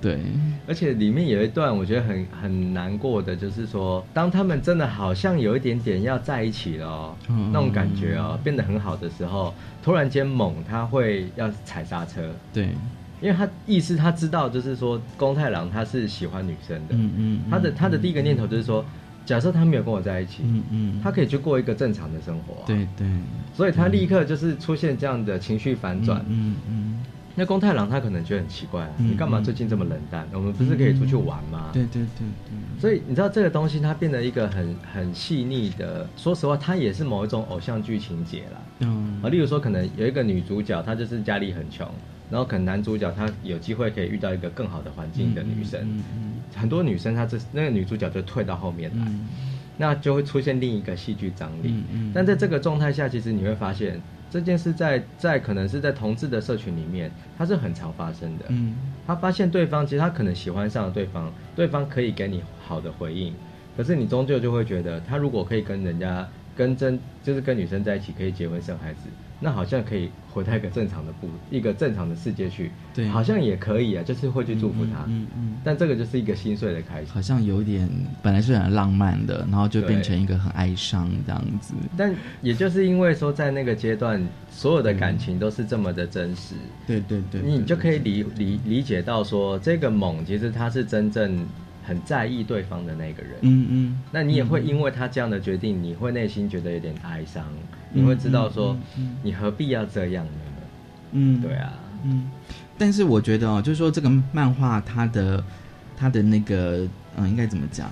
对，而且里面有一段我觉得很很难过的，就是说，当他们真的好像有一点点要在一起了，那种感觉哦，变得很好的时候，突然间猛他会要踩刹车。对，因为他意思他知道，就是说宫太郎他是喜欢女生的。嗯嗯，他的他的第一个念头就是说。假设他没有跟我在一起，嗯嗯，他可以去过一个正常的生活，对对，所以他立刻就是出现这样的情绪反转，嗯嗯。那宫太郎他可能觉得很奇怪，你干嘛最近这么冷淡？我们不是可以出去玩吗？对对对对。所以你知道这个东西，它变得一个很很细腻的。说实话，它也是某一种偶像剧情节啦。嗯啊，例如说，可能有一个女主角，她就是家里很穷。然后可能男主角他有机会可以遇到一个更好的环境的女生，很多女生她这那个女主角就退到后面来，那就会出现另一个戏剧张力。但在这个状态下，其实你会发现这件事在在可能是在同志的社群里面，它是很常发生的。他发现对方其实他可能喜欢上了对方，对方可以给你好的回应，可是你终究就会觉得，他如果可以跟人家跟真就是跟女生在一起，可以结婚生孩子。那好像可以回到一个正常的不 一个正常的世界去，对，好像也可以啊，就是会去祝福他，嗯嗯。但这个就是一个心碎的开始，好像有点本来是很浪漫的，然后就变成一个很哀伤这样子。但也就是因为说，在那个阶段，所有的感情都是这么的真实，对对对，你就可以理理理解到说，这个猛其实它是真正很在意对方的那个人，嗯嗯。那你也会因为他这样的决定，你会内心觉得有点哀伤。你会知道说，你何必要这样呢？嗯，对啊，嗯。但是我觉得哦，就是说这个漫画它的它的那个嗯，应该怎么讲？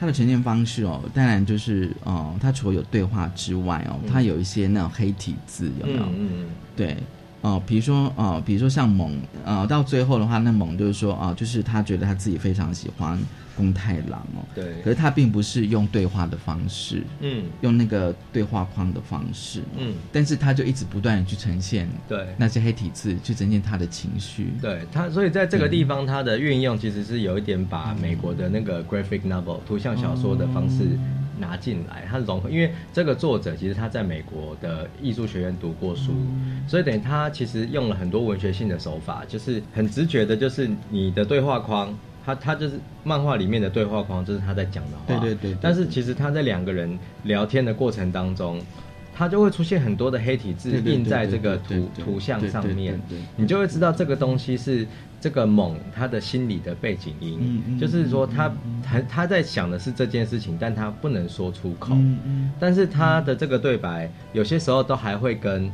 它的呈现方式哦，当然就是哦，它除了有对话之外哦，它有一些那种黑体字，有没有？嗯嗯。对。哦，比如说哦，比如说像猛，呃，到最后的话，那猛就是说啊，就是他觉得他自己非常喜欢宫太郎哦，对，可是他并不是用对话的方式，嗯，用那个对话框的方式，嗯，但是他就一直不断的去呈现，对，那些黑体字去呈现他的情绪，对他，所以在这个地方，他的运用其实是有一点把美国的那个 graphic novel 图像小说的方式。拿进来，它融合，因为这个作者其实他在美国的艺术学院读过书，所以等于他其实用了很多文学性的手法，就是很直觉的，就是你的对话框，他他就是漫画里面的对话框，就是他在讲的话。对对对。但是其实他在两个人聊天的过程当中，他就会出现很多的黑体字印在这个图图像上面，你就会知道这个东西是。这个猛，他的心理的背景音，就是说他他他在想的是这件事情，但他不能说出口。但是他的这个对白，有些时候都还会跟。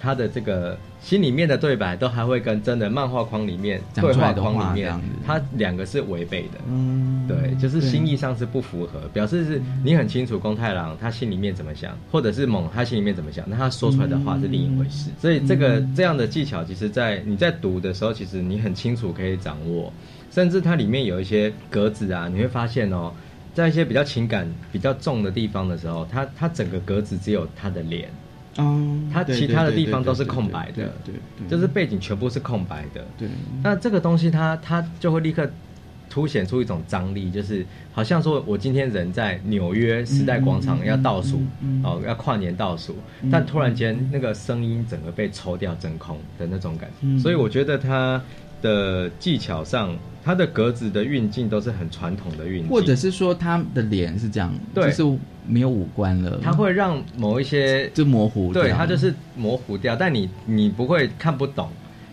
他的这个心里面的对白都还会跟真的漫画框里面对话框里面，他两个是违背的。嗯，对，就是心意上是不符合，表示是你很清楚宫太郎他心里面怎么想，或者是猛他心里面怎么想，那他说出来的话是另一回事。所以这个这样的技巧，其实，在你在读的时候，其实你很清楚可以掌握，甚至它里面有一些格子啊，你会发现哦，在一些比较情感比较重的地方的时候，它它整个格子只有他的脸。嗯，它其他的地方都是空白的，对，就是背景全部是空白的。对，那这个东西它它就会立刻凸显出一种张力，就是好像说我今天人在纽约时代广场要倒数，哦，要跨年倒数，但突然间那个声音整个被抽掉真空的那种感觉。所以我觉得它的技巧上，它的格子的运镜都是很传统的运镜，或者是说他的脸是这样，就是。没有五官了，它会让某一些就模糊，对，它就是模糊掉。但你你不会看不懂，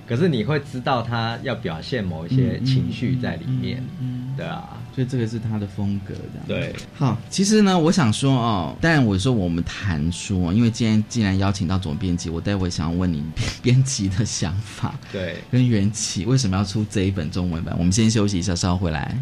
可是你会知道他要表现某一些情绪在里面，嗯，对啊，所以这个是他的风格，这样对。好，其实呢，我想说哦，当然我说我们谈书，因为今天既然邀请到总编辑，我待会想要问你编辑的想法，对，跟缘起为什么要出这一本中文版？我们先休息一下，稍后回来。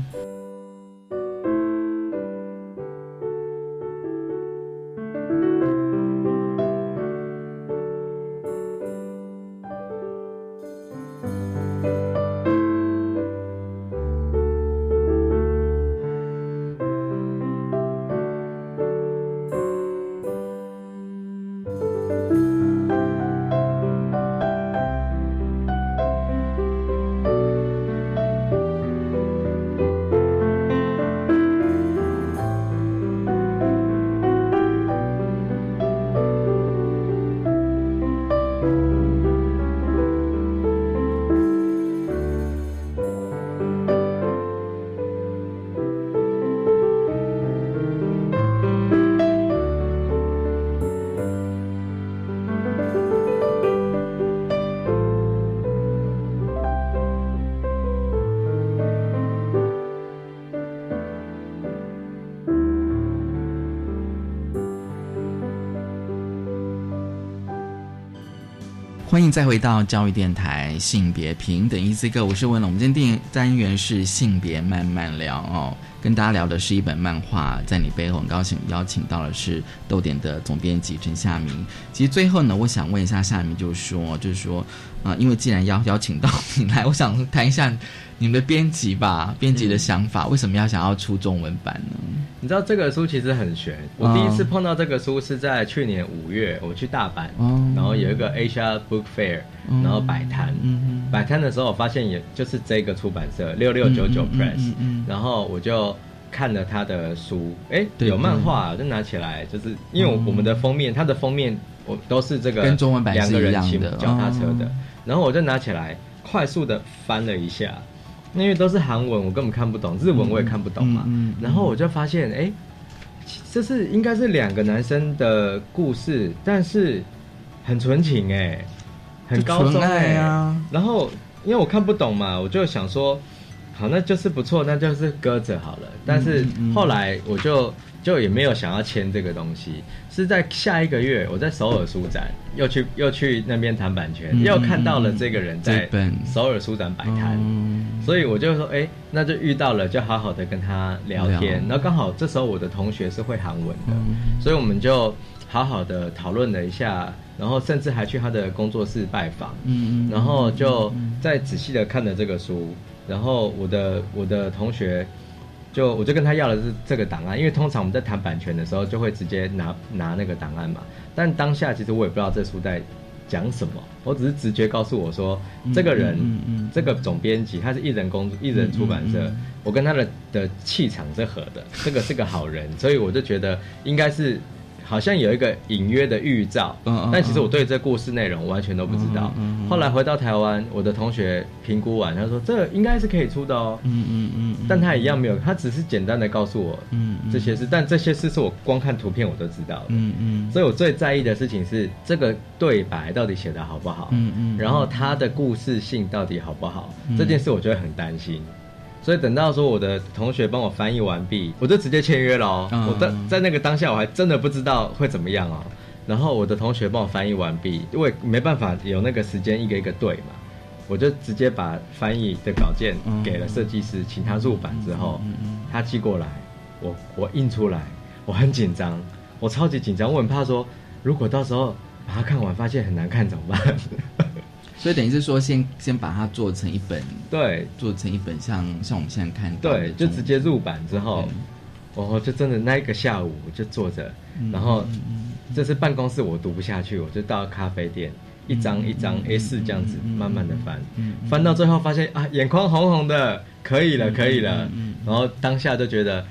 欢迎再回到教育电台性别平等一 C 课，我是文龙。我们今天电单元是性别慢慢聊哦，跟大家聊的是一本漫画，在你背后很高兴邀请到的是豆点的总编辑陈夏明。其实最后呢，我想问一下夏明，就是说，就是说啊，因为既然邀邀请到你来，我想谈一下你们的编辑吧，编辑的想法，为什么要想要出中文版呢？你知道这个书其实很悬。我第一次碰到这个书是在去年五月，我去大阪，然后有一个 Asia Book Fair，然后摆摊。摆摊的时候，我发现也就是这个出版社六六九九 Press，然后我就看了他的书，哎，有漫画，就拿起来，就是因为我们的封面，它的封面我都是这个跟中文版两个人骑脚踏车的，然后我就拿起来快速的翻了一下。因为都是韩文，我根本看不懂；日文我也看不懂嘛。然后我就发现，哎，这是应该是两个男生的故事，但是很纯情哎，很高中哎。然后因为我看不懂嘛，我就想说，好，那就是不错，那就是搁着好了。但是后来我就就也没有想要签这个东西，是在下一个月我在首尔书展又去又去那边谈版权，又看到了这个人在首尔书展摆摊，所以我就说，哎，那就遇到了，就好好的跟他聊天。然后刚好这时候我的同学是会韩文的，所以我们就好好的讨论了一下。然后甚至还去他的工作室拜访，嗯嗯，然后就再仔细的看了这个书，然后我的我的同学就我就跟他要的是这个档案，因为通常我们在谈版权的时候就会直接拿拿那个档案嘛，但当下其实我也不知道这书在讲什么，我只是直觉告诉我说，这个人，这个总编辑他是艺人公艺人出版社，我跟他的的气场是合的，这个是个好人，所以我就觉得应该是。好像有一个隐约的预兆，但其实我对这故事内容完全都不知道。后来回到台湾，我的同学评估完，他说这应该是可以出的哦。嗯嗯嗯，但他一样没有，他只是简单的告诉我这些事，但这些事是我光看图片我都知道的。嗯嗯，所以我最在意的事情是这个对白到底写的好不好？嗯嗯，然后他的故事性到底好不好？这件事我就会很担心。所以等到说我的同学帮我翻译完毕，我就直接签约了哦。我在在那个当下，我还真的不知道会怎么样哦。然后我的同学帮我翻译完毕，因为没办法有那个时间一个一个对嘛，我就直接把翻译的稿件给了设计师，请他入版之后，他寄过来，我我印出来，我很紧张，我超级紧张，我很怕说，如果到时候把它看完发现很难看怎么办？所以等于是说，先先把它做成一本，对，做成一本像像我们现在看，对，就直接入版之后，哦，就真的那一个下午就坐着，然后这是办公室我读不下去，我就到咖啡店，一张一张 A 四这样子慢慢的翻，翻到最后发现啊，眼眶红红的，可以了，可以了，然后当下就觉得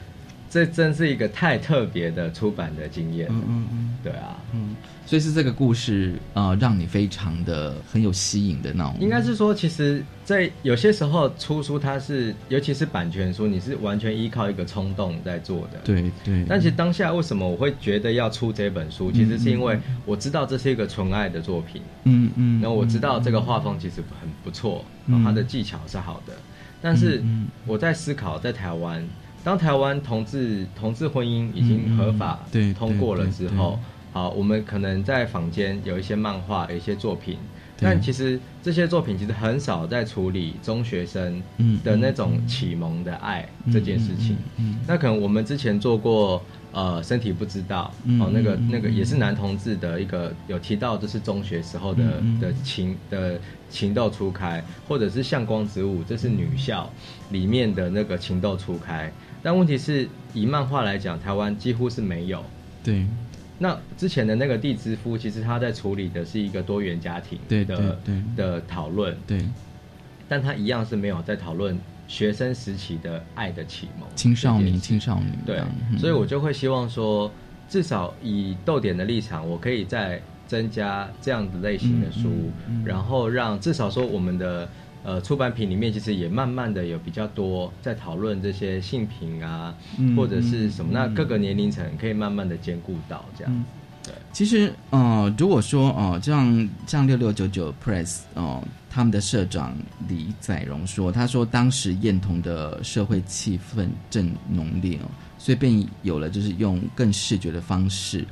这真是一个太特别的出版的经验，嗯嗯嗯，对啊，嗯。所以是这个故事呃，让你非常的很有吸引的那种。应该是说，其实，在有些时候出书，它是尤其是版权书，你是完全依靠一个冲动在做的。对对。但其实当下为什么我会觉得要出这本书，其实是因为我知道这是一个纯爱的作品。嗯嗯。然后我知道这个画风其实很不错，然后它的技巧是好的。但是我在思考，在台湾，当台湾同志同志婚姻已经合法通过了之后。好，我们可能在坊间有一些漫画，有一些作品，但其实这些作品其实很少在处理中学生的那种启蒙的爱这件事情。那可能我们之前做过，呃，身体不知道哦，那个那个也是男同志的一个有提到，这是中学时候的的情的情窦初开，或者是向光之舞，这是女校里面的那个情窦初开。但问题是以漫画来讲，台湾几乎是没有。对。那之前的那个地之夫，其实他在处理的是一个多元家庭的的讨论，对，但他一样是没有在讨论学生时期的爱的启蒙，青少年、青少年，对，所以我就会希望说，至少以逗点的立场，我可以再增加这样子类型的书，然后让至少说我们的。呃，出版品里面其实也慢慢的有比较多在讨论这些性品啊，或者是什么，那各个年龄层可以慢慢的兼顾到这样。对，其实呃，如果说哦，像像六六九九 Press 哦，他们的社长李载荣说，他说当时燕童的社会气氛正浓烈哦，所以便有了就是用更视觉的方式。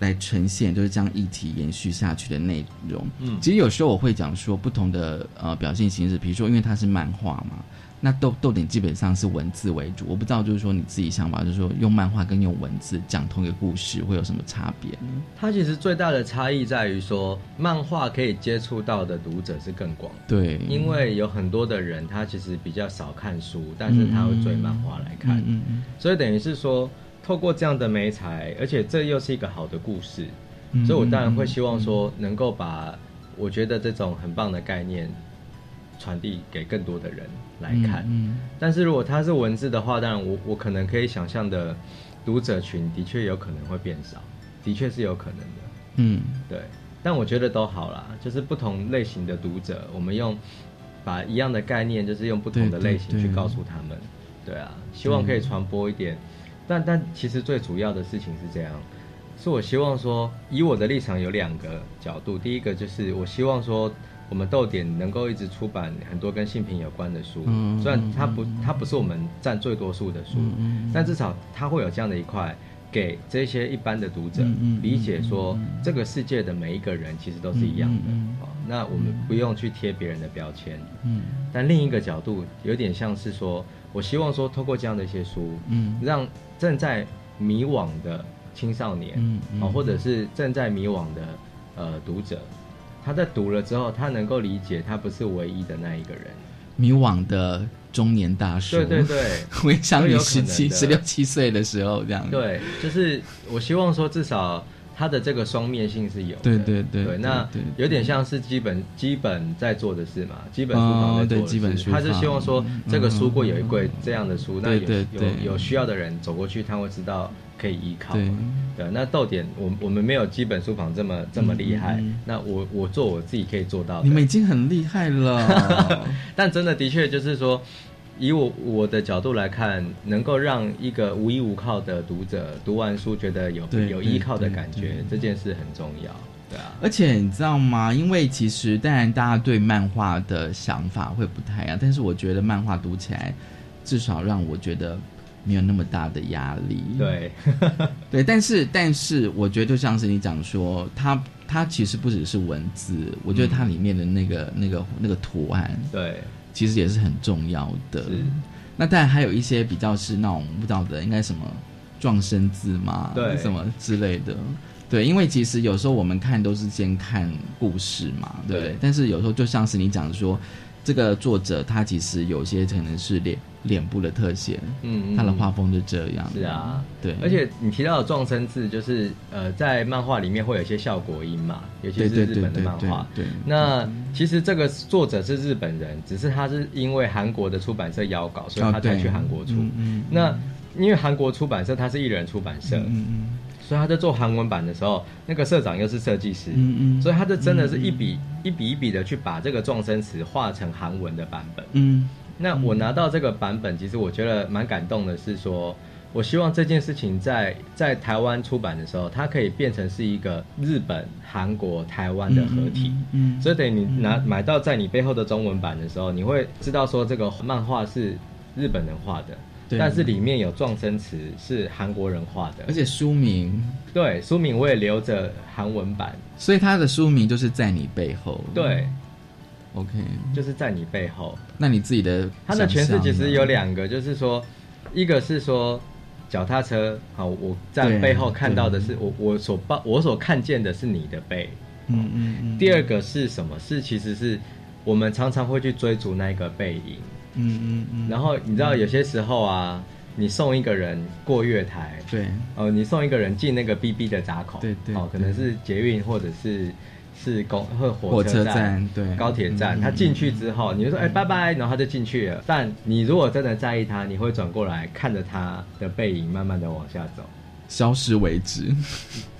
来呈现就是将议题延续下去的内容。嗯，其实有时候我会讲说，不同的呃表现形式，比如说因为它是漫画嘛，那豆豆点基本上是文字为主。我不知道就是说你自己想法，就是说用漫画跟用文字讲同一个故事会有什么差别？它其实最大的差异在于说，漫画可以接触到的读者是更广。对，因为有很多的人他其实比较少看书，但是他会追漫画来看。嗯嗯，所以等于是说。透过这样的美彩，而且这又是一个好的故事，所以我当然会希望说，能够把我觉得这种很棒的概念传递给更多的人来看。但是如果它是文字的话，当然我我可能可以想象的读者群的确有可能会变少，的确是有可能的。嗯，对。但我觉得都好啦，就是不同类型的读者，我们用把一样的概念，就是用不同的类型去告诉他们。对啊，希望可以传播一点。但但其实最主要的事情是这样，是我希望说，以我的立场有两个角度。第一个就是我希望说，我们豆点能够一直出版很多跟性平有关的书，虽然它不它不是我们占最多数的书，但至少它会有这样的一块。给这些一般的读者理解说，这个世界的每一个人其实都是一样的。哦，那我们不用去贴别人的标签。嗯，但另一个角度有点像是说，我希望说，透过这样的一些书，嗯，让正在迷惘的青少年，嗯，或者是正在迷惘的呃读者，他在读了之后，他能够理解，他不是唯一的那一个人。迷惘的中年大叔，对对对，回 想你十七、十六七岁的时候，这样。对，就是我希望说，至少他的这个双面性是有，对对对，那有点像是基本基本在做的事嘛，基本书房在做的事，他是希望说这个书柜有一柜这样的书，那有有有需要的人走过去，他会知道。可以依靠，对，那豆点，我我们没有基本书房这么这么厉害，那我我做我自己可以做到的，你们已经很厉害了，但真的的确就是说，以我我的角度来看，能够让一个无依无靠的读者读完书觉得有有依靠的感觉，这件事很重要，对啊。而且你知道吗？因为其实当然大家对漫画的想法会不太一样，但是我觉得漫画读起来，至少让我觉得。没有那么大的压力，对，对，但是但是，我觉得就像是你讲说，它它其实不只是文字，我觉得它里面的那个那个那个图案，对，其实也是很重要的。那当然还有一些比较是那种不知道的，应该什么撞生字嘛，对，什么之类的，对，因为其实有时候我们看都是先看故事嘛，对，但是有时候就像是你讲说。这个作者他其实有些可能是脸脸部的特写，嗯，他的画风就这样。是啊，对。而且你提到的撞声字，就是呃，在漫画里面会有一些效果音嘛，尤其是日本的漫画。对。那其实这个作者是日本人，只是他是因为韩国的出版社邀稿，所以他才去韩国出。嗯。那因为韩国出版社他是艺人出版社，嗯嗯。所以他在做韩文版的时候，那个社长又是设计师，嗯嗯，所以他就真的是一笔一笔一笔的去把这个撞声词画成韩文的版本，嗯。那我拿到这个版本，其实我觉得蛮感动的，是说我希望这件事情在在台湾出版的时候，它可以变成是一个日本、韩国、台湾的合体，嗯。所以等你拿买到在你背后的中文版的时候，你会知道说这个漫画是日本人画的。但是里面有撞声词是韩国人画的，而且书名对书名我也留着韩文版，所以他的书名就是在你背后。对，OK，就是在你背后。那你自己的他的诠释其实有两个，就是说，一个是说脚踏车，好，我在背后看到的是我我所抱我所看见的是你的背，嗯嗯嗯。第二个是什么？是其实是我们常常会去追逐那个背影。嗯嗯嗯，然后你知道有些时候啊，你送一个人过月台，对，哦，你送一个人进那个 B B 的闸口，对对，哦，可能是捷运或者是是公或火车站，对，高铁站，他进去之后，你就说哎拜拜，然后他就进去了。但你如果真的在意他，你会转过来看着他的背影，慢慢的往下走，消失为止。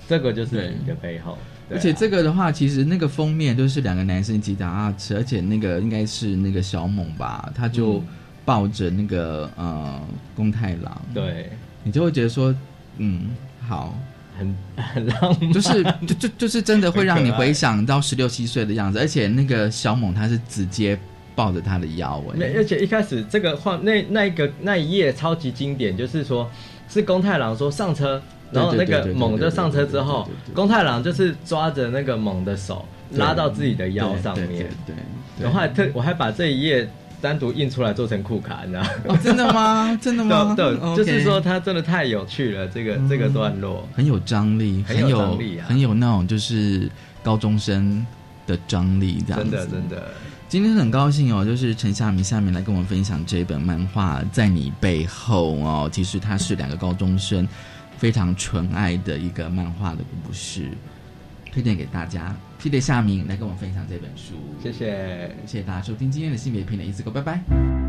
这个就是你的背后。而且这个的话，其实那个封面都是两个男生骑脚踏车，而且那个应该是那个小猛吧，他就抱着那个呃宫太郎，对。你就会觉得说，嗯，好，很 很浪漫，就是就就就是真的会让你回想到十六七岁的样子，而且那个小猛他是直接抱着他的腰哎，而且一开始这个画那那一个那一页超级经典，就是说是宫太郎说上车。然后那个猛就上车之后，公太郎就是抓着那个猛的手拉到自己的腰上面。对，然后还特我还把这一页单独印出来做成酷卡，你知道吗？真的吗？真的吗？对，就是说它真的太有趣了，这个这个段落很有张力，很有，很有那种就是高中生的张力，这样子。真的真的，今天很高兴哦，就是陈夏明下面来跟我们分享这本漫画在你背后哦，其实他是两个高中生。非常纯爱的一个漫画的故事，推荐给大家。谢谢夏明来跟我们分享这本书，谢谢，谢谢大家收听今天的性别平等一次够，拜拜。